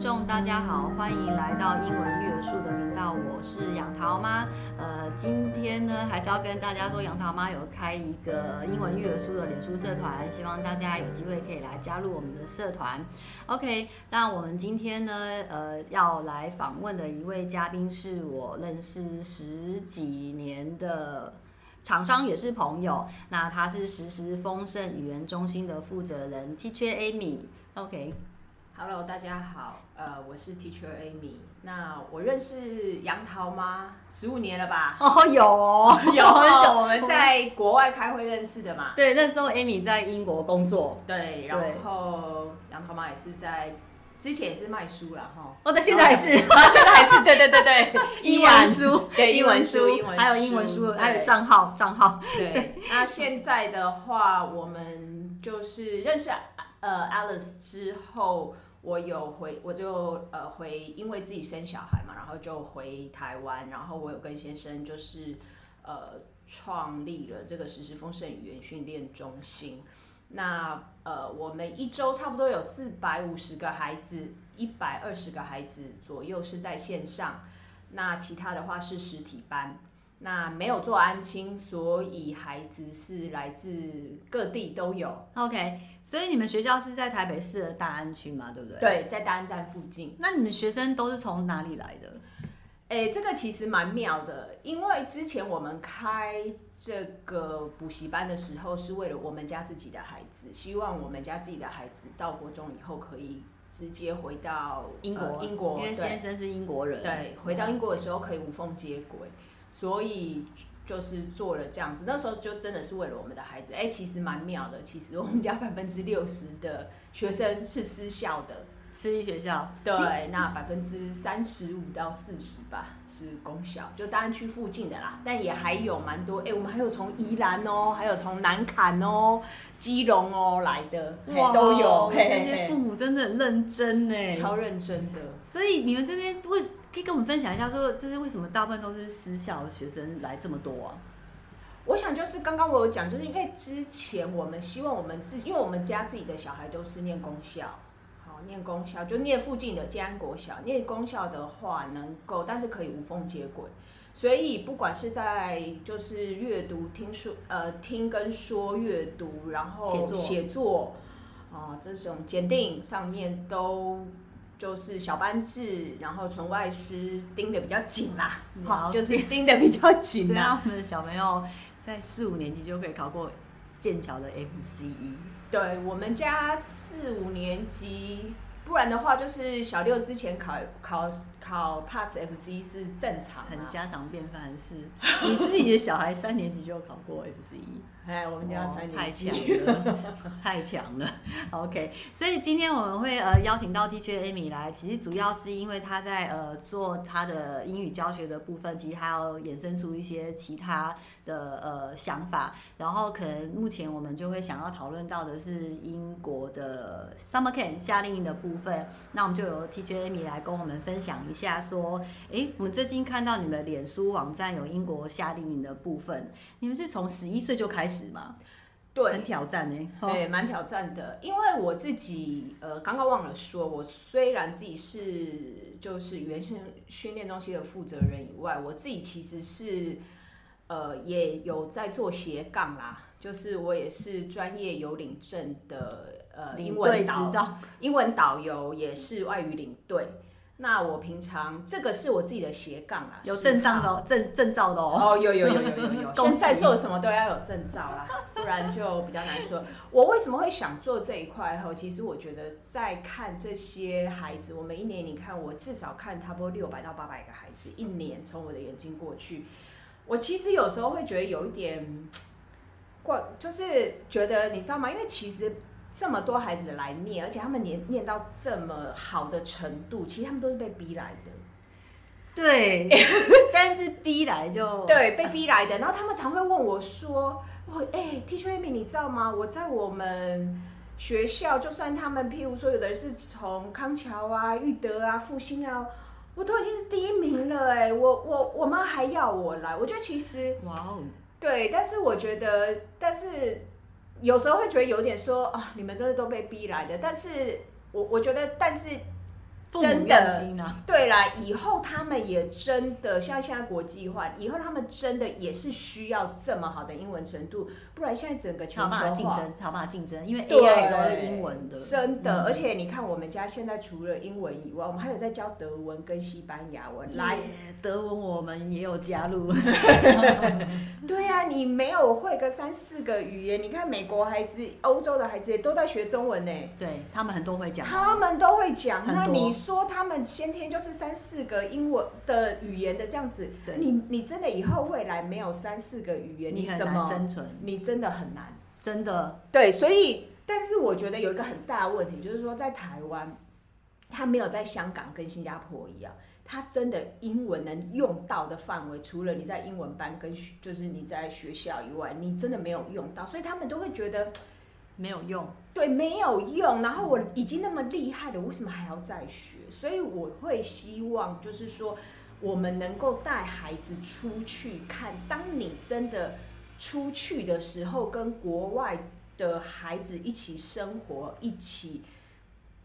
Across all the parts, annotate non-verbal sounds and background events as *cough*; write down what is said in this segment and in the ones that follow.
众大家好，欢迎来到英文育儿树的频道，我是杨桃妈。呃，今天呢，还是要跟大家说，杨桃妈有开一个英文育儿树的脸书社团，希望大家有机会可以来加入我们的社团。OK，那我们今天呢，呃，要来访问的一位嘉宾是我认识十几年的厂商，也是朋友。那他是时时丰盛语言中心的负责人，Teacher Amy。OK。Hello，大家好，呃，我是 Teacher Amy。那我认识杨桃妈十五年了吧？哦，有哦，*laughs* 有 *laughs* 很久。我们在国外开会认识的嘛？对，那时候 Amy 在英国工作。对，然后杨桃妈也是在之前也是卖书了哈。哦，对，现在还是，*laughs* 现在还是，对对对对，英文书，对，英文书，英文还有英文书，还有账号，账号。对，那现在的话，我们就是认识呃 Alice 之后。我有回，我就呃回，因为自己生小孩嘛，然后就回台湾，然后我有跟先生就是呃创立了这个时时丰盛语言训练中心。那呃我们一周差不多有四百五十个孩子，一百二十个孩子左右是在线上，那其他的话是实体班。那没有做安亲，所以孩子是来自各地都有。OK，所以你们学校是在台北市的大安区嘛，对不对？对，在大安站附近。那你们学生都是从哪里来的？哎，这个其实蛮妙的，因为之前我们开这个补习班的时候，是为了我们家自己的孩子，希望我们家自己的孩子到国中以后可以直接回到英国，呃、英国，因为先生是英国人。对，回到英国的时候可以无缝接轨。所以就是做了这样子，那时候就真的是为了我们的孩子。哎、欸，其实蛮妙的。其实我们家百分之六十的学生是私校的，私立学校。对，那百分之三十五到四十吧是公校，就大安区附近的啦。但也还有蛮多，哎、欸，我们还有从宜兰哦，还有从南坎哦、基隆哦来的，哇，都有。这些父母真的很认真呢，超认真的。所以你们这边会。可以跟我们分享一下，说就是为什么大部分都是私校的学生来这么多啊？我想就是刚刚我有讲，就是因为之前我们希望我们自己，因为我们家自己的小孩都是念公校，好念公校就念附近的建安国小，念公校的话能够，但是可以无缝接轨，所以不管是在就是阅读、听说、呃听跟说阅读，然后写作、写作啊、呃、这种检定上面都。就是小班制，然后纯外师盯得比较紧啦，好，就是盯得比较紧啦。我们的小朋友在四五年级就可以考过剑桥的 FCE。对，我们家四五年级。不然的话，就是小六之前考考考 pass FCE 是正常，很家常便饭的事。你自己的小孩三年级就考过 FCE，哎，我们家三年，太强了，*laughs* 太强了。OK，所以今天我们会呃邀请到 Teacher Amy 来，其实主要是因为他在呃做他的英语教学的部分，其实还要衍生出一些其他的呃想法。然后可能目前我们就会想要讨论到的是英国的 Summer Camp 夏令营的部分。那我们就由 Teacher Amy 来跟我们分享一下，说，哎，我们最近看到你们脸书网站有英国夏令营的部分，你们是从十一岁就开始吗？对，很挑战呢，对，蛮挑战的。因为我自己，呃，刚刚忘了说，我虽然自己是就是语言训训练中心的负责人以外，我自己其实是，呃，也有在做斜杠啦，就是我也是专业有领证的。呃，英文导英文导游也是外语领队。那我平常这个是我自己的斜杠啊，有证照的哦，证证照的哦。哦，有有有有有有。*laughs* 现在做什么都要有证照啦，不然就比较难说。我为什么会想做这一块？哈，其实我觉得在看这些孩子，我每一年你看，我至少看差不多六百到八百个孩子，一年从我的眼睛过去，我其实有时候会觉得有一点怪，就是觉得你知道吗？因为其实。这么多孩子来念，而且他们念念到这么好的程度，其实他们都是被逼来的。对，*laughs* 但是逼来就对，被逼来的。然后他们常会问我说：“我哎，Teacher Amy，你知道吗？我在我们学校，就算他们譬如说有的人是从康桥啊、育德啊、复兴啊，我都已经是第一名了。哎，我我我妈还要我来。我觉得其实哇哦，对，但是我觉得，但是。有时候会觉得有点说啊，你们真的都被逼来的。但是我我觉得，但是真的，啊、对啦，以后他们也真的像现在国际化，以后他们真的也是需要这么好的英文程度，不然现在整个全球化竞争，超怕竞争，因为 AI 都是英文的，真的。嗯、而且你看，我们家现在除了英文以外，我们还有在教德文跟西班牙文。来，德文我们也有加入。*laughs* *laughs* 对呀、啊，你没有会个三四个语言，你看美国孩子、欧洲的孩子也都在学中文呢。对他们很多会讲，他们都会讲。那你。说他们先天就是三四个英文的语言的这样子，你你真的以后未来没有三四个语言，你很难生存？你真的很难，真的。对，所以，但是我觉得有一个很大的问题，就是说在台湾，他没有在香港跟新加坡一样，他真的英文能用到的范围，除了你在英文班跟就是你在学校以外，你真的没有用到，所以他们都会觉得。没有用，对，没有用。然后我已经那么厉害了，为什么还要再学？所以我会希望，就是说，我们能够带孩子出去看。当你真的出去的时候，跟国外的孩子一起生活，一起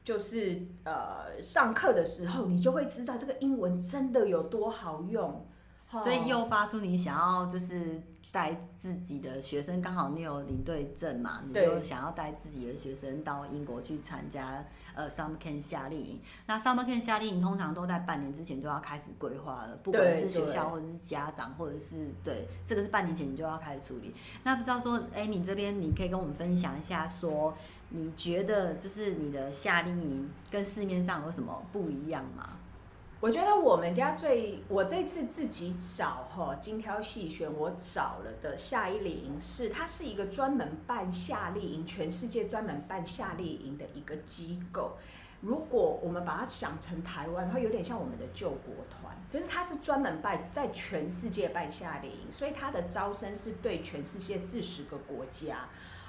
就是呃上课的时候，你就会知道这个英文真的有多好用。所以诱发出你想要就是。带自己的学生，刚好你有领队证嘛，你就想要带自己的学生到英国去参加呃 Summer Camp 夏令营。那 Summer Camp 夏令营通常都在半年之前就要开始规划了，不管是学校或者是家长，或者是对这个是半年前你就要开始处理。那不知道说，Amy 这边你可以跟我们分享一下，说你觉得就是你的夏令营跟市面上有什么不一样吗？我觉得我们家最，我这次自己找哈，精挑细选，我找了的夏令营是，它是一个专门办夏令营，全世界专门办夏令营的一个机构。如果我们把它想成台湾，它有点像我们的救国团，就是它是专门办在全世界办夏令营，所以它的招生是对全世界四十个国家。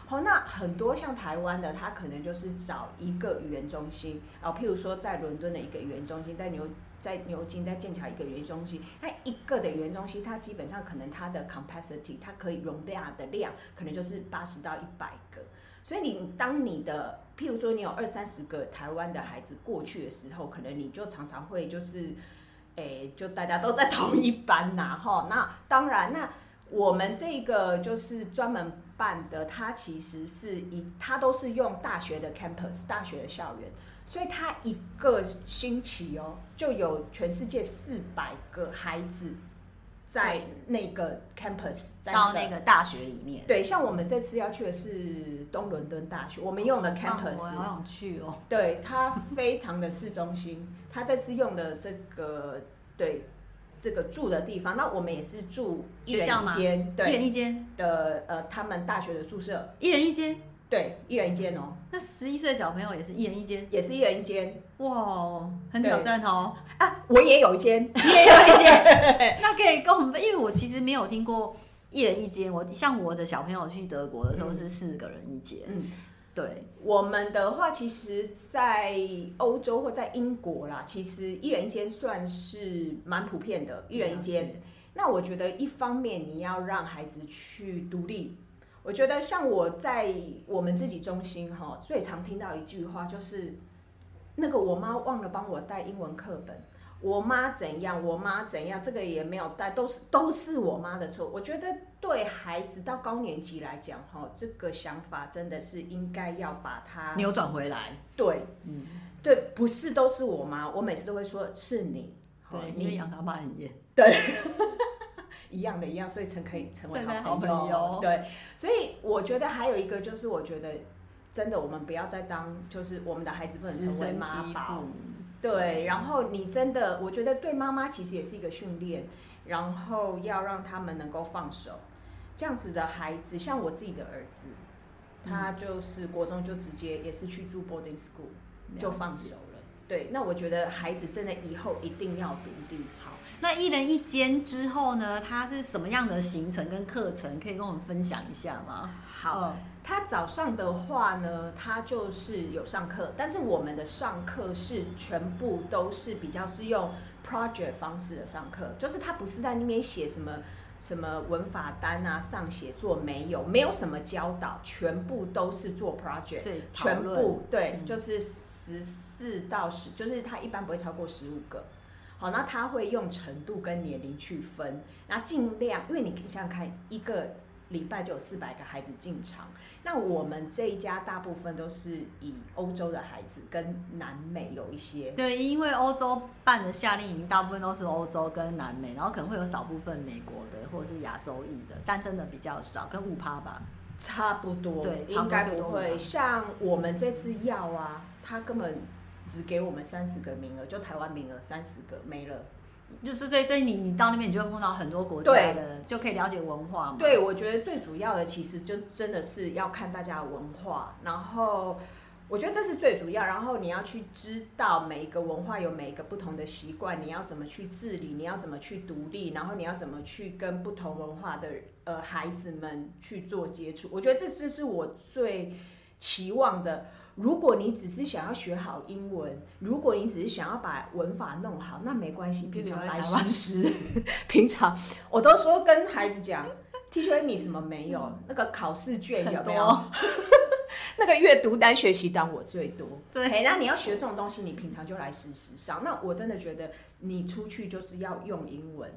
好，那很多像台湾的，他可能就是找一个语言中心，啊，譬如说在伦敦的一个语言中心，在牛在牛津、在剑桥一个语言中心，那一个的语言中心，它基本上可能它的 capacity，它可以容纳的量，可能就是八十到一百个。所以你当你的，譬如说你有二三十个台湾的孩子过去的时候，可能你就常常会就是，诶、就大家都在 *laughs* 同一班呐，哈。那当然，那我们这个就是专门。办的，它其实是一，它都是用大学的 campus，大学的校园，所以它一个星期哦，就有全世界四百个孩子在那个 campus，在到那个大学里面。对，像我们这次要去的是东伦敦大学，我们用的 campus，我好想去哦。对，它非常的市中心，它这次用的这个对。这个住的地方，那我们也是住一人一间，对，一人一间？的呃，他们大学的宿舍，一人一间，对，一人一间哦。那十一岁的小朋友也是一人一间，也是一人一间，哇，很挑战哦。啊，我也有一间，你也有一间，*laughs* 那可以跟我们，因为我其实没有听过一人一间，我像我的小朋友去德国的时候是四个人一间，嗯。嗯对我们的话，其实，在欧洲或在英国啦，其实一人一间算是蛮普遍的，一人一间。那我觉得，一方面你要让孩子去独立，我觉得像我在我们自己中心哈，最常听到一句话就是，那个我妈忘了帮我带英文课本。我妈怎样，我妈怎样，这个也没有带，都是都是我妈的错。我觉得对孩子到高年级来讲，哈，这个想法真的是应该要把它扭转回来。对，嗯，对，不是都是我妈，我每次都会说是你，对，你养他妈很严，对，*laughs* 一样的，一样，所以才可以成为好朋友。朋友对，所以我觉得还有一个就是，我觉得真的，我们不要再当，就是我们的孩子不能成为妈宝。对，然后你真的，我觉得对妈妈其实也是一个训练，然后要让他们能够放手，这样子的孩子，像我自己的儿子，他就是国中就直接也是去住 boarding school，就放手了。对，那我觉得孩子真的以后一定要独立。好，那一人一间之后呢，他是什么样的行程跟课程，可以跟我们分享一下吗？好。嗯他早上的话呢，他就是有上课，但是我们的上课是全部都是比较是用 project 方式的上课，就是他不是在那边写什么什么文法单啊、上写作没有，没有什么教导，全部都是做 project，全部对，嗯、就是十四到十，就是他一般不会超过十五个。好，那他会用程度跟年龄去分，那尽量，因为你想想看，一个礼拜就有四百个孩子进场，那我们这一家大部分都是以欧洲的孩子跟南美有一些。对，因为欧洲办的夏令营大部分都是欧洲跟南美，然后可能会有少部分美国的或者是亚洲裔的，但真的比较少，跟五趴吧，差不多。对，应该不会。像我们这次要啊，他根本。只给我们三十个名额，就台湾名额三十个没了，就是所以所以你你到那边你就会碰到很多国家的，就可以了解文化嘛。对，我觉得最主要的其实就真的是要看大家的文化，然后我觉得这是最主要，然后你要去知道每一个文化有每一个不同的习惯，你要怎么去治理，你要怎么去独立，然后你要怎么去跟不同文化的呃孩子们去做接触，我觉得这这是我最期望的。如果你只是想要学好英文，如果你只是想要把文法弄好，那没关系，平常来实施。*laughs* 平常我都说跟孩子讲，Teacher Amy 什么没有，那个考试卷有没有？*laughs* 那个阅读单、学习单我最多。对那你要学这种东西，你平常就来实施上。那我真的觉得你出去就是要用英文。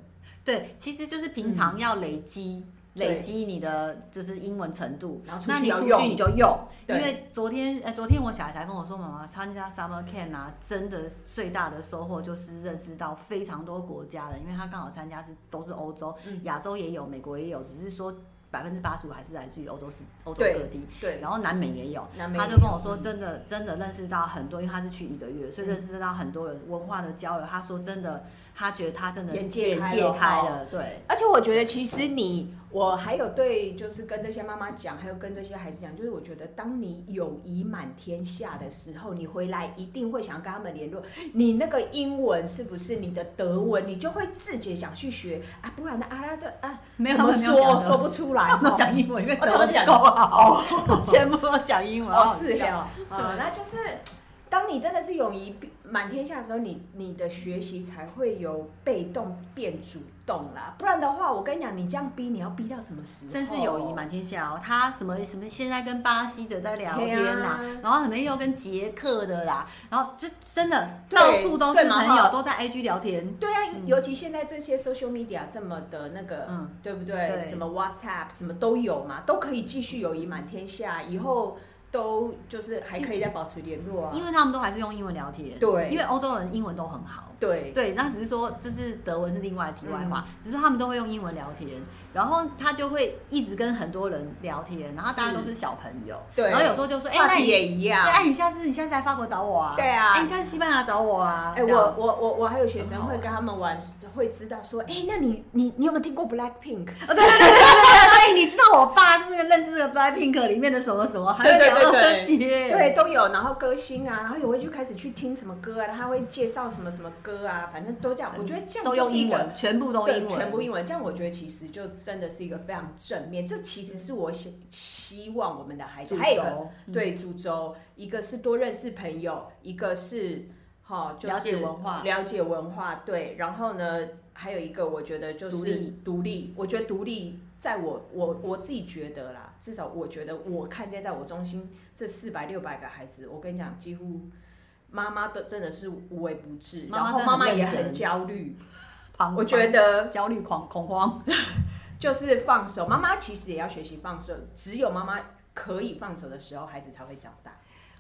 对，其实就是平常要累积。嗯累积你的就是英文程度，然后出去要用，那你出去你就用。因为昨天，哎，昨天我小孩才跟我说，妈妈参加 Summer Camp 啊，真的最大的收获就是认识到非常多国家的，因为他刚好参加是都是欧洲，亚洲也有，美国也有，只是说百分之八十五还是来自于欧洲是欧洲各地。对，然后南美也有，嗯、他就跟我说，真的真的认识到很多，因为他是去一个月，所以认识到很多人文化的交流。他说真的。他觉得他真的眼界开了，开了对。而且我觉得，其实你，我还有对，就是跟这些妈妈讲，还有跟这些孩子讲，就是我觉得，当你友谊满天下的时候，你回来一定会想要跟他们联络。你那个英文是不是你的德文？你就会自己想去学啊，不然的啊，的啊，没有怎么说说不出来。*laughs* 讲英文，因为德文讲够好，全部都讲英文。哦，是啊，啊，那就是。当你真的是友谊满天下的时候，你你的学习才会由被动变主动啦。不然的话，我跟你讲，你这样逼，你要逼到什么时候？真是友谊满天下哦。他什么什么，现在跟巴西的在聊天呐，啊、然后什么又跟捷克的啦，然后就真的到处都是朋友，都在 IG 聊天。对啊，嗯、尤其现在这些 social media 这么的那个，嗯，对不对？对什么 WhatsApp 什么都有嘛，都可以继续友谊满天下。以后。都就是还可以再保持联络啊，因为他们都还是用英文聊天。对，因为欧洲人英文都很好。对对，那只是说，就是德文是另外题外话，只是他们都会用英文聊天，然后他就会一直跟很多人聊天，然后大家都是小朋友。对，然后有时候就说，哎，那你也一样。对，哎，你下次你下次来法国找我啊？对啊。哎，你下次西班牙找我啊？哎，我我我我还有学生会跟他们玩，会知道说，哎，那你你你有没有听过 Black Pink？哦，对对对对对，所以你知道我爸就是那个认识这个 Black Pink 里面的什么什么，对对对 *laughs* 对，对都有，然后歌星啊，然后也会就开始去听什么歌啊，他会介绍什么什么歌啊，反正都。这样，我觉得这样都用英文全部都英文，全部英文。这样我觉得其实就真的是一个非常正面。这其实是我希希望我们的孩子，还有一个对主轴，一个是多认识朋友，一个是哈，就是了解文化，了解文化。对，然后呢，还有一个我觉得就是独立。我觉得独立，在我我我自己觉得啦，至少我觉得我看见在我中心这四百六百个孩子，我跟你讲，几乎。妈妈都真的是无微不至，然后妈妈也很焦虑，*laughs* 我觉得焦虑狂恐慌，*laughs* 就是放手。妈妈其实也要学习放手，只有妈妈可以放手的时候，孩子才会长大。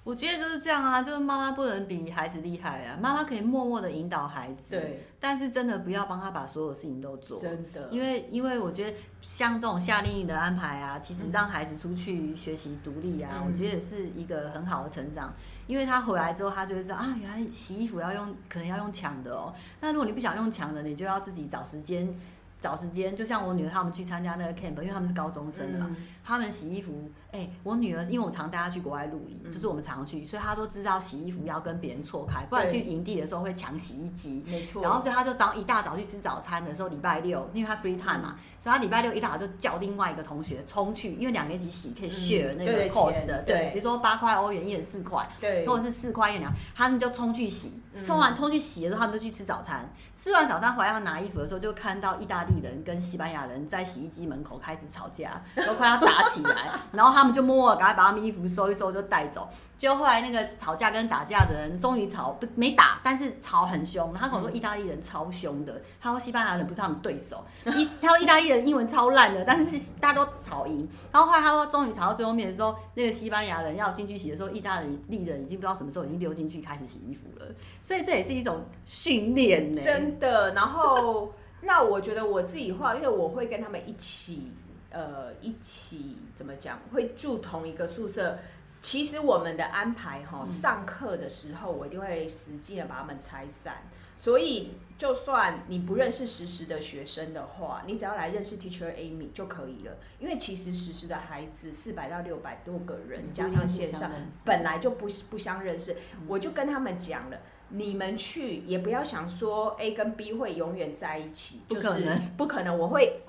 我觉得就是这样啊，就是妈妈不能比孩子厉害啊，妈妈可以默默的引导孩子，对，但是真的不要帮他把所有事情都做，真的，因为因为我觉得像这种夏令营的安排啊，其实让孩子出去学习独立啊，嗯、我觉得是一个很好的成长，因为他回来之后，他就会知道啊，原来洗衣服要用，可能要用抢的哦，那如果你不想用抢的，你就要自己找时间。找时间，就像我女儿他们去参加那个 camp，因为他们是高中生的嘛，嗯、他们洗衣服，哎、欸，我女儿因为我常带她去国外露营，嗯、就是我们常去，所以她都知道洗衣服要跟别人错开，不然去营地的时候会抢洗衣机，没错。然后所以她就早一大早去吃早餐的时候，礼拜六，因为她 free time 嘛，嗯、所以她礼拜六一大早就叫另外一个同学冲去，因为两个人一起洗可以 share 那个 cost 的，对，比如说八块欧元一人四块，对，或者是四块一两，他们就冲去洗。冲完冲去洗的时候，他们就去吃早餐。吃完早餐回来要拿衣服的时候，就看到意大利人跟西班牙人在洗衣机门口开始吵架，都快要打起来。*laughs* 然后他们就默默赶快把他们衣服收一收就带走。就后来那个吵架跟打架的人终于吵不没打，但是吵很凶。他跟我说意大利人超凶的，他说西班牙人不是他们对手。一他说意大利人英文超烂的，但是大家都吵赢。然后后来他说终于吵到最后面的时候，那个西班牙人要进去洗的时候，意大利人已经不知道什么时候已经溜进去开始洗衣服了。所以这也是一种训练呢，真的。然后那我觉得我自己话，因为我会跟他们一起，呃，一起怎么讲，会住同一个宿舍。其实我们的安排哈，上课的时候我一定会实际的把他们拆散，所以就算你不认识实时的学生的话，你只要来认识 Teacher Amy 就可以了。因为其实实时的孩子四百到六百多个人，加上线上本来就不不相认识，我就跟他们讲了，你们去也不要想说 A 跟 B 会永远在一起，不可能，不可能，我会。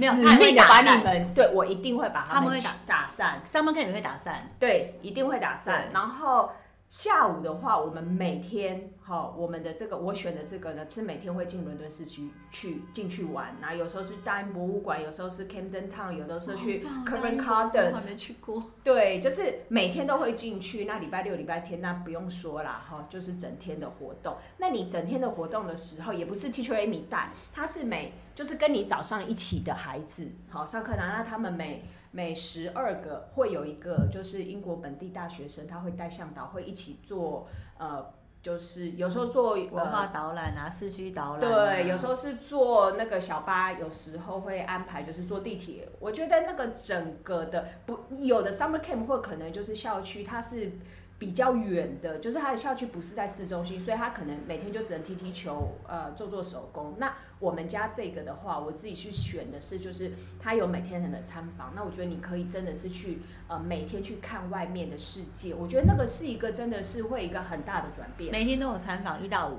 没有，他会把你们，对，我一定会把他们打打散。上班课也会打散，对，一定会打散。然后下午的话，我们每天哈，我们的这个我选的这个呢，是每天会进伦敦市区去进去玩。然后有时候是大英博物馆，有时候是 Camden Town，有的时候去 Covent Garden，我还没去过。对，就是每天都会进去。那礼拜六、礼拜天那不用说啦，哈，就是整天的活动。那你整天的活动的时候，也不是 Teacher Amy 带，他是每就是跟你早上一起的孩子，好上课，然后他们每每十二个会有一个，就是英国本地大学生，他会带向导，会一起做，呃，就是有时候做文化导览啊，市区导览，对，有时候是坐那个小巴，有时候会安排就是坐地铁。我觉得那个整个的不有的 summer camp 或可能就是校区，它是。比较远的，就是他的校区不是在市中心，所以他可能每天就只能踢踢球，呃，做做手工。那我们家这个的话，我自己去选的是，就是他有每天的参访。那我觉得你可以真的是去，呃，每天去看外面的世界。我觉得那个是一个真的是会一个很大的转变。每天都有参访，一到五。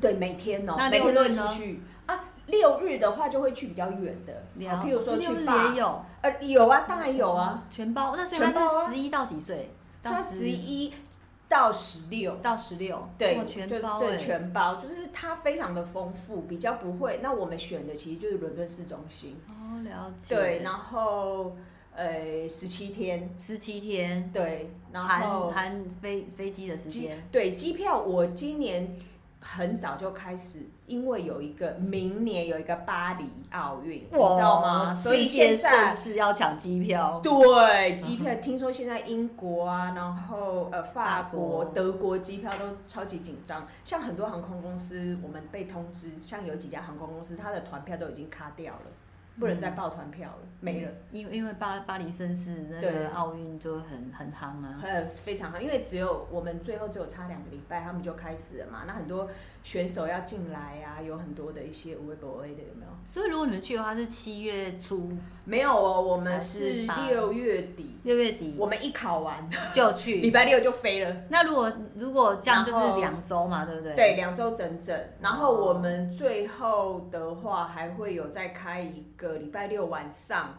对，每天哦，每天都会出去啊。六日的话就会去比较远的，譬如说去也有，呃，有啊，当然有啊，全包。那所以他是十一到几岁？他十一到十六到十六，对，全包，对，全包，就是它非常的丰富，比较不会。那我们选的其实就是伦敦市中心。哦，了解。对，然后呃，十七天，十七天，对，然后含含飞飞机的时间。对，机票我今年。很早就开始，因为有一个明年有一个巴黎奥运，你知道吗？所以现在是要抢机票。对，机票听说现在英国啊，然后呃法国、德国机票都超级紧张。像很多航空公司，我们被通知，像有几家航空公司，它的团票都已经卡掉了。不能再报团票了，没了。因为因为巴巴黎绅士那个奥运就很很夯啊，很非常夯。因为只有我们最后只有差两个礼拜，他们就开始了嘛。那很多选手要进来啊，有很多的一些无谓不谓的有没有？所以如果你们去的话是七月初，没有哦，我们是六月底。六月底，我们一考完就去，礼拜六就飞了。那如果如果这样就是两周嘛，对不对？对，两周整整。然后我们最后的话还会有再开一个礼拜六晚上，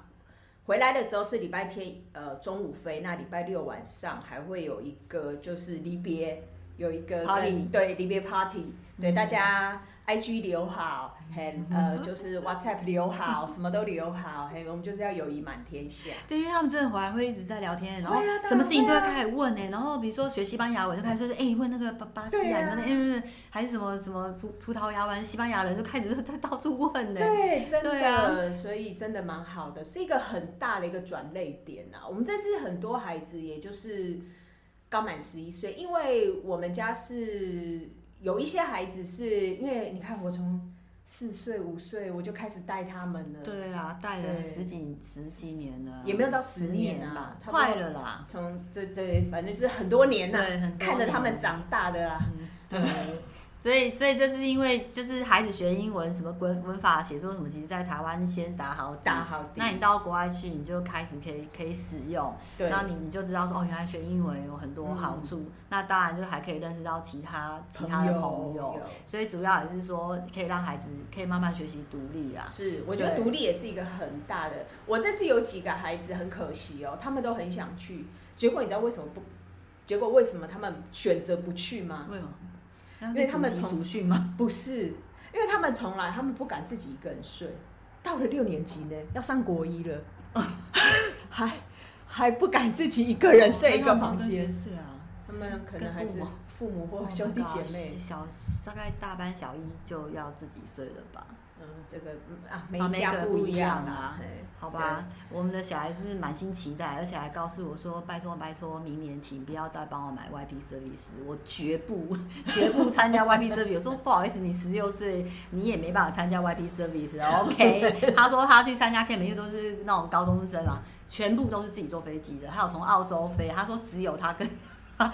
回来的时候是礼拜天呃中午飞，那礼拜六晚上还会有一个就是离别，有一个 party，对，离别 party，对大家。IG 留好，嘿，呃，就是 WhatsApp 留好，什么都留好，嘿，我们就是要友谊满天下。对，因为他们真的回来会一直在聊天，然后什么事情都会开始问呢。然后比如说学西班牙文，就开始说，哎，问那个巴巴西啊，还是什么什么葡葡萄牙文，西班牙人就开始在到处问呢。对，真的，所以真的蛮好的，是一个很大的一个转捩点啊。我们这次很多孩子，也就是刚满十一岁，因为我们家是。有一些孩子是因为你看，我从四岁五岁我就开始带他们了。对啊，带了十几十几年了，也没有到十年啊，快了啦。从对对，反正就是很多年呐，看着他们长大的啦。对。*laughs* 所以，所以这是因为就是孩子学英文，什么文文法、写作什么，其实在台湾先打好打好。那你到国外去，你就开始可以可以使用。对。那你你就知道说，哦，原来学英文有很多好处。嗯、那当然就还可以认识到其他其他的朋友。所以主要也是说，可以让孩子可以慢慢学习独立啊。是，我觉得独立也是一个很大的。我这次有几个孩子很可惜哦，他们都很想去，结果你知道为什么不？结果为什么他们选择不去吗？为什么？因为他们从暑训吗？不是，因为他们从来他们不敢自己一个人睡，到了六年级呢，要上国一了，*laughs* 还还不敢自己一个人睡一个房间。睡啊，他们可能还是父母或兄弟姐妹，小大概大班小一就要自己睡了吧。嗯，这个啊，每一家不一样啊，好吧。我们的小孩是满心期待，而且还告诉我说：“拜托拜托，明年请不要再帮我买 YP service，我绝不 *laughs* 绝不参加 YP service。”我说：“不好意思，你十六岁，你也没办法参加 YP service。” OK，*laughs* 他说他去参加 camp 都是那种高中生啊，全部都是自己坐飞机的，还有从澳洲飞。他说只有他跟。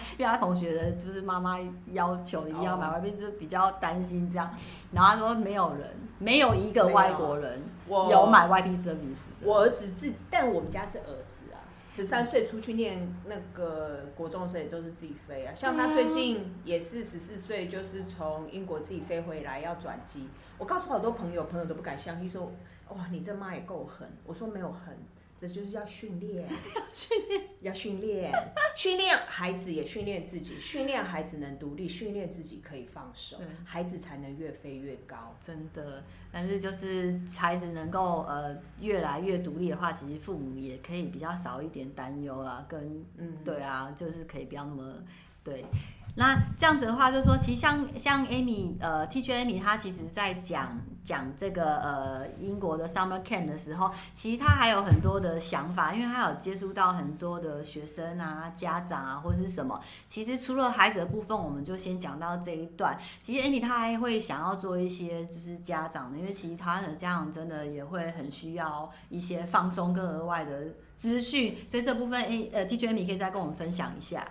*laughs* 因为他同学的就是妈妈要求一定要买外币，就比较担心这样。然后他说没有人，没有一个外国人有买外币 service。我儿子自，但我们家是儿子啊，十三岁出去念那个国中所以都是自己飞啊。像他最近也是十四岁，就是从英国自己飞回来要转机。我告诉好多朋友，朋友都不敢相信，说哇，你这妈也够狠。我说没有狠。这就是要训练，*laughs* 训练要训练，训练孩子也训练自己，训练孩子能独立，训练自己可以放手，孩子才能越飞越高。真的，但是就是孩子能够呃越来越独立的话，其实父母也可以比较少一点担忧啊，跟嗯对啊，就是可以不要那么对。那这样子的话，就是说，其实像像 Amy，呃，Teacher Amy，她其实在讲讲这个呃英国的 Summer Camp 的时候，其实她还有很多的想法，因为她有接触到很多的学生啊、家长啊，或是什么。其实除了孩子的部分，我们就先讲到这一段。其实 Amy 她还会想要做一些就是家长的，因为其实她的家长真的也会很需要一些放松跟额外的资讯，所以这部分 A 呃 Teacher Amy 可以再跟我们分享一下。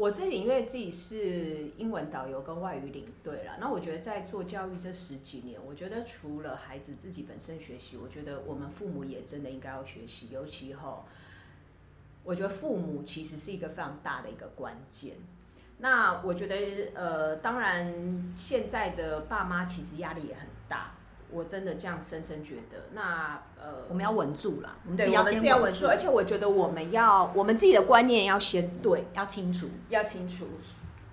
我自己因为自己是英文导游跟外语领队啦，那我觉得在做教育这十几年，我觉得除了孩子自己本身学习，我觉得我们父母也真的应该要学习，尤其后，我觉得父母其实是一个非常大的一个关键。那我觉得呃，当然现在的爸妈其实压力也很大。我真的这样深深觉得，那呃，我们要稳住了，对，我们自己要稳住，而且我觉得我们要，我们自己的观念要先对，要清楚，要清楚。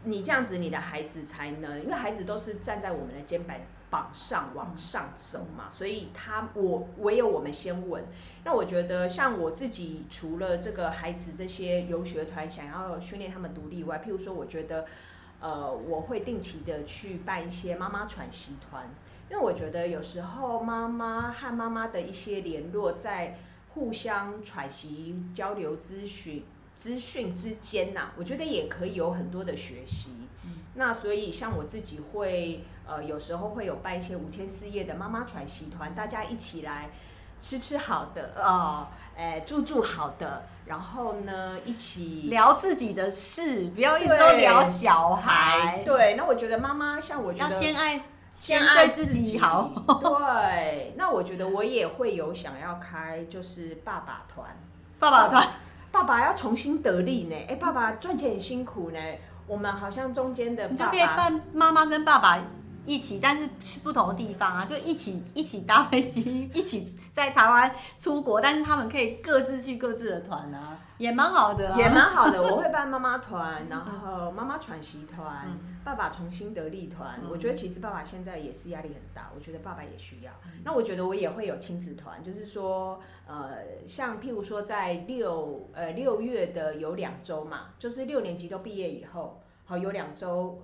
你这样子，你的孩子才能，因为孩子都是站在我们的肩膀膀上往上走嘛，所以他我唯有我们先稳。那我觉得，像我自己，除了这个孩子这些游学团想要训练他们独立以外，譬如说，我觉得，呃，我会定期的去办一些妈妈喘息团。因为我觉得有时候妈妈和妈妈的一些联络，在互相喘息、交流、咨询、资讯之间呐，我觉得也可以有很多的学习。那所以像我自己会，呃，有时候会有办一些五天四夜的妈妈喘息团，大家一起来吃吃好的哦，哎，住住好的，然后呢，一起聊自己的事，不要一直都聊小孩。对，那我觉得妈妈像我觉得要先爱。先爱自己好，对。那我觉得我也会有想要开，就是爸爸团，爸爸团，*laughs* 爸爸要重新得力呢。哎，爸爸赚钱很辛苦呢。我们好像中间的爸爸，你就可以办妈妈跟爸爸一起，但是去不同的地方啊，就一起一起搭飞机，*laughs* 一起在台湾出国，但是他们可以各自去各自的团啊。也蛮好的，啊，也蛮好的。我会办妈妈团，然后妈妈喘息团，嗯、爸爸重新得力团。嗯、我觉得其实爸爸现在也是压力很大，我觉得爸爸也需要。嗯、那我觉得我也会有亲子团，就是说，呃，像譬如说在六呃六月的有两周嘛，就是六年级都毕业以后，好有两周。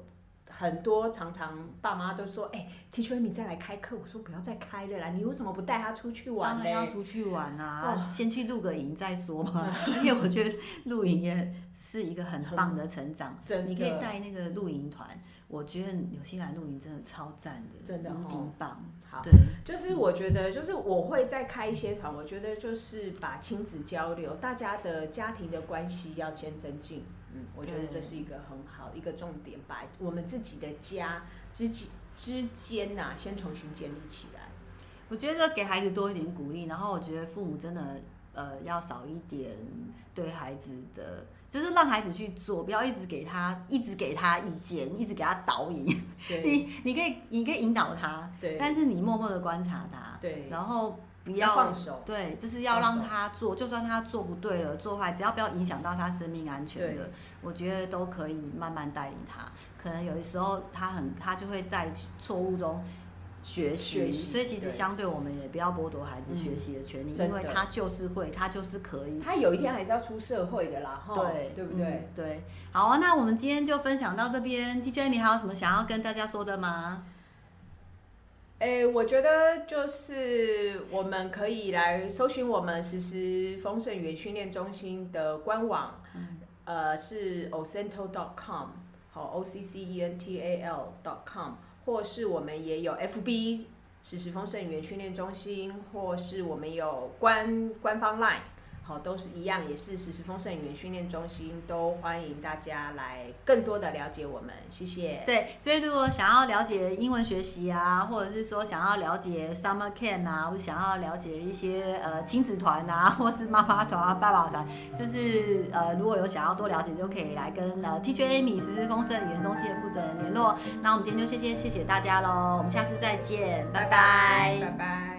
很多常常爸妈都说：“哎、欸，Teacher Amy 再来开课。”我说：“不要再开了啦，你为什么不带他出去玩呢？”当然要出去玩啊，哦、先去露个营再说嘛。*laughs* 而且我觉得露营也是一个很棒的成长。真的，你可以带那个露营团。我觉得纽西兰露营真的超赞的，真的无敌棒。好，对，就是我觉得，就是我会再开一些团。我觉得就是把亲子交流，大家的家庭的关系要先增进。嗯，我觉得这是一个很好的一个重点，把我们自己的家之之之间呐、啊，先重新建立起来。我觉得给孩子多一点鼓励，然后我觉得父母真的呃要少一点对孩子的，就是让孩子去做，不要一直给他一直给他意见，一直给他导引。对你你可以你可以引导他，对，但是你默默的观察他，对，然后不要放手，对，就是要让他做，就算他做不对了，做坏，只要不要影响到他生命安全的，我觉得都可以慢慢带领他。可能有的时候他很，他就会在错误中学习，所以其实相对我们也不要剥夺孩子学习的权利，因为他就是会，他就是可以，他有一天还是要出社会的啦，对，对不对？嗯、对，好啊，那我们今天就分享到这边，DJ 你还有什么想要跟大家说的吗？诶，我觉得就是我们可以来搜寻我们实时丰盛语言训练中心的官网，嗯、呃，是 occental.com，好，o c c e n t a l dot com，或是我们也有 FB 实时丰盛语言训练中心，或是我们有官官方 Line。好，都是一样，也是实时丰盛语言训练中心，都欢迎大家来更多的了解我们，谢谢。对，所以如果想要了解英文学习啊，或者是说想要了解 Summer Camp 啊，或者想要了解一些呃亲子团啊，或是妈妈团啊、爸爸团，就是呃如果有想要多了解，就可以来跟呃 Teacher Amy 实时丰盛语言中心的负责人联络。那我们今天就谢谢谢谢大家喽，我们下次再见，拜拜，拜拜。拜拜。